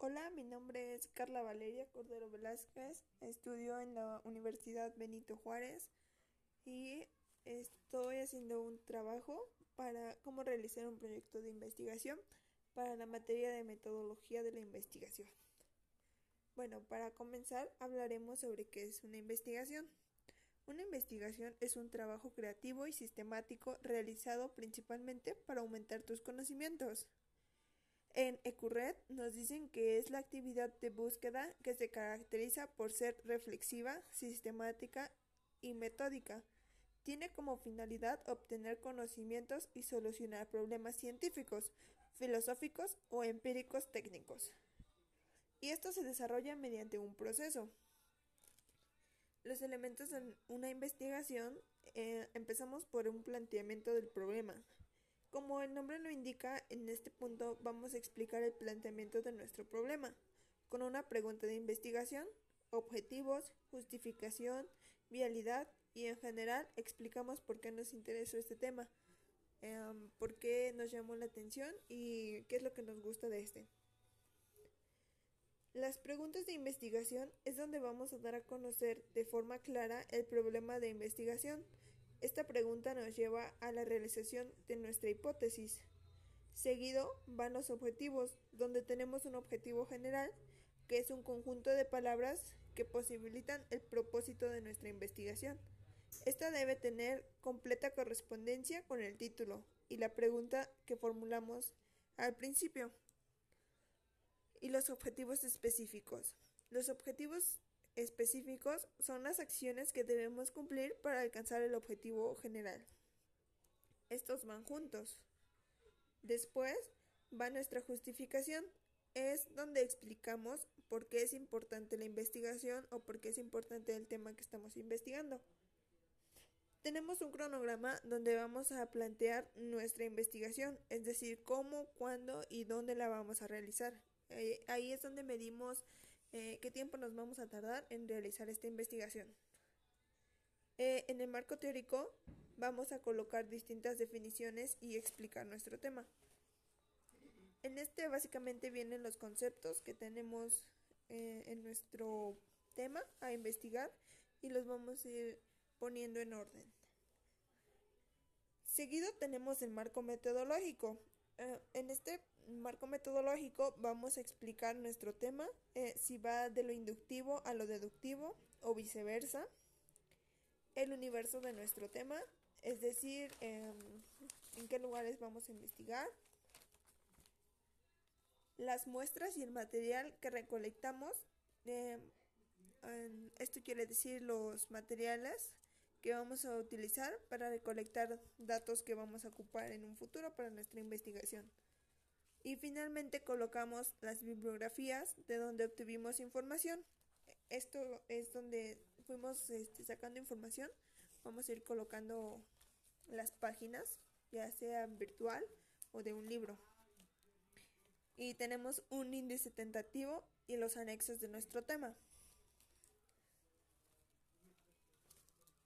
Hola, mi nombre es Carla Valeria Cordero Velázquez, estudio en la Universidad Benito Juárez y estoy haciendo un trabajo para cómo realizar un proyecto de investigación para la materia de metodología de la investigación. Bueno, para comenzar hablaremos sobre qué es una investigación. Una investigación es un trabajo creativo y sistemático realizado principalmente para aumentar tus conocimientos. En ECURRED nos dicen que es la actividad de búsqueda que se caracteriza por ser reflexiva, sistemática y metódica. Tiene como finalidad obtener conocimientos y solucionar problemas científicos, filosóficos o empíricos técnicos. Y esto se desarrolla mediante un proceso. Los elementos de una investigación eh, empezamos por un planteamiento del problema, como el nombre lo indica, en este punto vamos a explicar el planteamiento de nuestro problema, con una pregunta de investigación, objetivos, justificación, vialidad y en general explicamos por qué nos interesó este tema, em, por qué nos llamó la atención y qué es lo que nos gusta de este. Las preguntas de investigación es donde vamos a dar a conocer de forma clara el problema de investigación esta pregunta nos lleva a la realización de nuestra hipótesis. Seguido van los objetivos, donde tenemos un objetivo general, que es un conjunto de palabras que posibilitan el propósito de nuestra investigación. Esta debe tener completa correspondencia con el título y la pregunta que formulamos al principio. Y los objetivos específicos. Los objetivos específicos son las acciones que debemos cumplir para alcanzar el objetivo general. Estos van juntos. Después va nuestra justificación. Es donde explicamos por qué es importante la investigación o por qué es importante el tema que estamos investigando. Tenemos un cronograma donde vamos a plantear nuestra investigación, es decir, cómo, cuándo y dónde la vamos a realizar. Eh, ahí es donde medimos eh, qué tiempo nos vamos a tardar en realizar esta investigación. Eh, en el marco teórico vamos a colocar distintas definiciones y explicar nuestro tema. En este básicamente vienen los conceptos que tenemos eh, en nuestro tema a investigar y los vamos a ir poniendo en orden. Seguido tenemos el marco metodológico. en este marco metodológico vamos a explicar nuestro tema, eh, si va de lo inductivo a lo deductivo o viceversa, el universo de nuestro tema, es decir, em, en qué lugares vamos a investigar, las muestras y el material que recolectamos, em, esto quiere decir los materiales que vamos a utilizar para recolectar datos que vamos a ocupar en un futuro para nuestra investigación. Y finalmente colocamos las bibliografías de donde obtuvimos información. Esto es donde fuimos este, sacando información. Vamos a ir colocando las páginas, ya sea virtual o de un libro. Y tenemos un índice tentativo y los anexos de nuestro tema.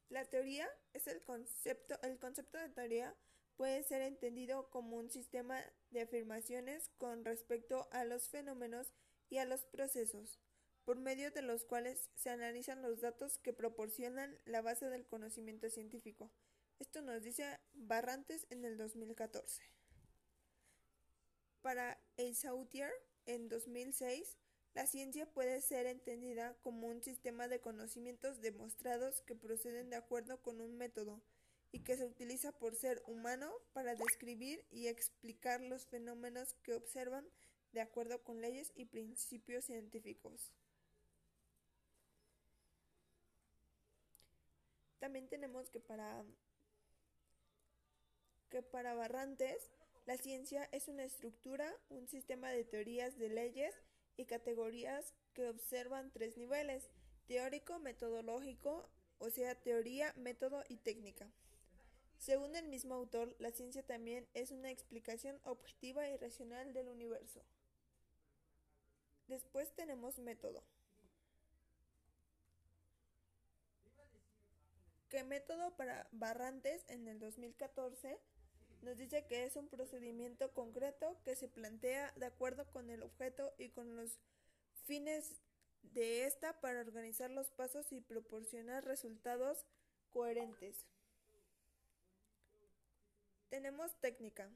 La teoría es el concepto, el concepto de teoría puede ser entendido como un sistema de afirmaciones con respecto a los fenómenos y a los procesos, por medio de los cuales se analizan los datos que proporcionan la base del conocimiento científico. Esto nos dice Barrantes en el 2014. Para Eissautier, en 2006, la ciencia puede ser entendida como un sistema de conocimientos demostrados que proceden de acuerdo con un método, y que se utiliza por ser humano para describir y explicar los fenómenos que observan de acuerdo con leyes y principios científicos. También tenemos que para que para Barrantes la ciencia es una estructura, un sistema de teorías de leyes y categorías que observan tres niveles, teórico, metodológico, o sea, teoría, método y técnica. Según el mismo autor, la ciencia también es una explicación objetiva y racional del universo. Después tenemos método. ¿Qué método para Barrantes en el 2014 Nos dice que es un procedimiento concreto que se plantea de acuerdo con el objeto y con los fines de esta para organizar los pasos y proporcionar resultados coherentes. Tenemos técnica.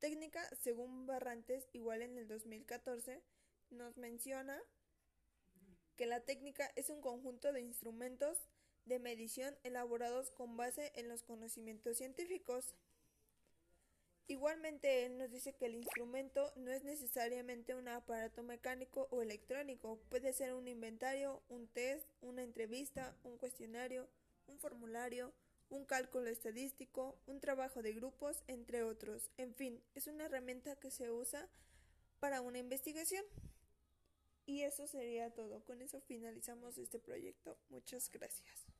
Técnica, según Barrantes, igual en el 2014, nos menciona que la técnica es un conjunto de instrumentos de medición elaborados con base en los conocimientos científicos. Igualmente, él nos dice que el instrumento no es necesariamente un aparato mecánico o electrónico, puede ser un inventario, un test, una entrevista, un cuestionario, un formulario, un cálculo estadístico, un trabajo de grupos, entre otros. En fin, es una herramienta que se usa para una investigación. Y eso sería todo. Con eso finalizamos este proyecto. Muchas gracias.